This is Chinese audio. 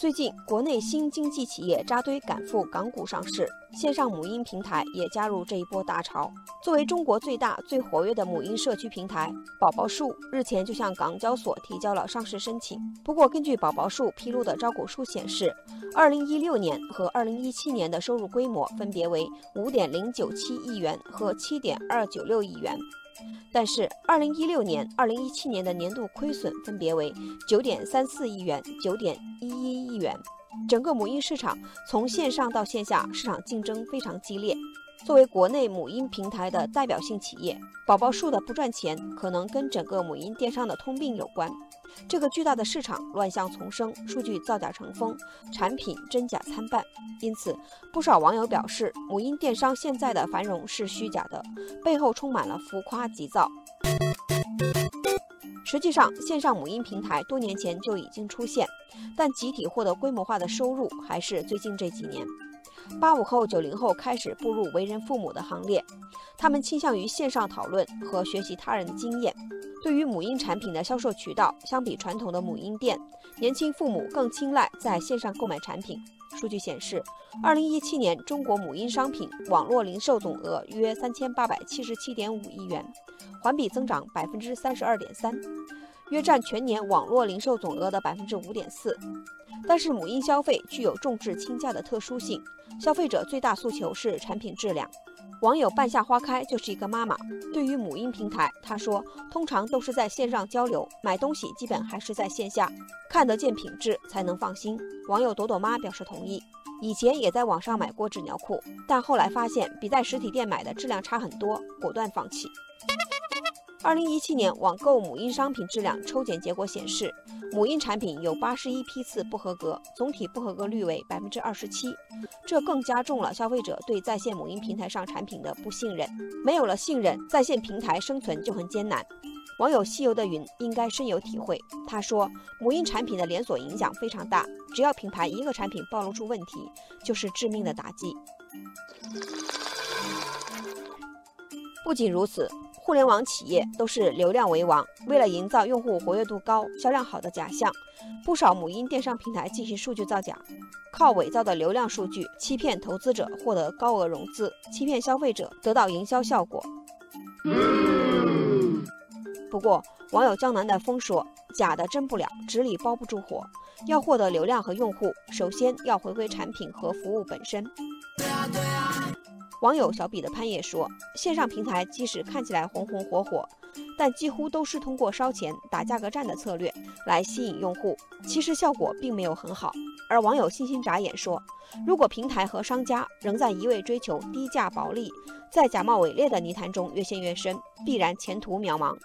最近，国内新经济企业扎堆赶赴港股上市，线上母婴平台也加入这一波大潮。作为中国最大、最活跃的母婴社区平台，宝宝树日前就向港交所提交了上市申请。不过，根据宝宝树披露的招股书显示，2016年和2017年的收入规模分别为5.097亿元和7.296亿元。但是，二零一六年、二零一七年的年度亏损分别为九点三四亿元、九点一一亿元。整个母婴市场从线上到线下，市场竞争非常激烈。作为国内母婴平台的代表性企业，宝宝树的不赚钱，可能跟整个母婴电商的通病有关。这个巨大的市场乱象丛生，数据造假成风，产品真假参半。因此，不少网友表示，母婴电商现在的繁荣是虚假的，背后充满了浮夸急躁。实际上，线上母婴平台多年前就已经出现，但集体获得规模化的收入还是最近这几年。八五后、九零后开始步入为人父母的行列，他们倾向于线上讨论和学习他人的经验。对于母婴产品的销售渠道，相比传统的母婴店，年轻父母更青睐在线上购买产品。数据显示，二零一七年中国母婴商品网络零售总额约三千八百七十七点五亿元，环比增长百分之三十二点三，约占全年网络零售总额的百分之五点四。但是母婴消费具有重质轻价的特殊性，消费者最大诉求是产品质量。网友半夏花开就是一个妈妈，对于母婴平台，她说通常都是在线上交流，买东西基本还是在线下，看得见品质才能放心。网友朵朵妈表示同意，以前也在网上买过纸尿裤，但后来发现比在实体店买的质量差很多，果断放弃。二零一七年网购母婴商品质量抽检结果显示，母婴产品有八十一批次不合格，总体不合格率为百分之二十七，这更加重了消费者对在线母婴平台上产品的不信任。没有了信任，在线平台生存就很艰难。网友西游的云应该深有体会，他说，母婴产品的连锁影响非常大，只要品牌一个产品暴露出问题，就是致命的打击。不仅如此。互联网企业都是流量为王，为了营造用户活跃度高、销量好的假象，不少母婴电商平台进行数据造假，靠伪造的流量数据欺骗投资者获得高额融资，欺骗消费者得到营销效果。不过，网友江南的风说：“假的真不了，纸里包不住火。要获得流量和用户，首先要回归产品和服务本身。”网友小比的潘也说：“线上平台即使看起来红红火火，但几乎都是通过烧钱打价格战的策略来吸引用户，其实效果并没有很好。”而网友星星眨眼说：“如果平台和商家仍在一味追求低价薄利，在假冒伪劣的泥潭中越陷越深，必然前途渺茫。”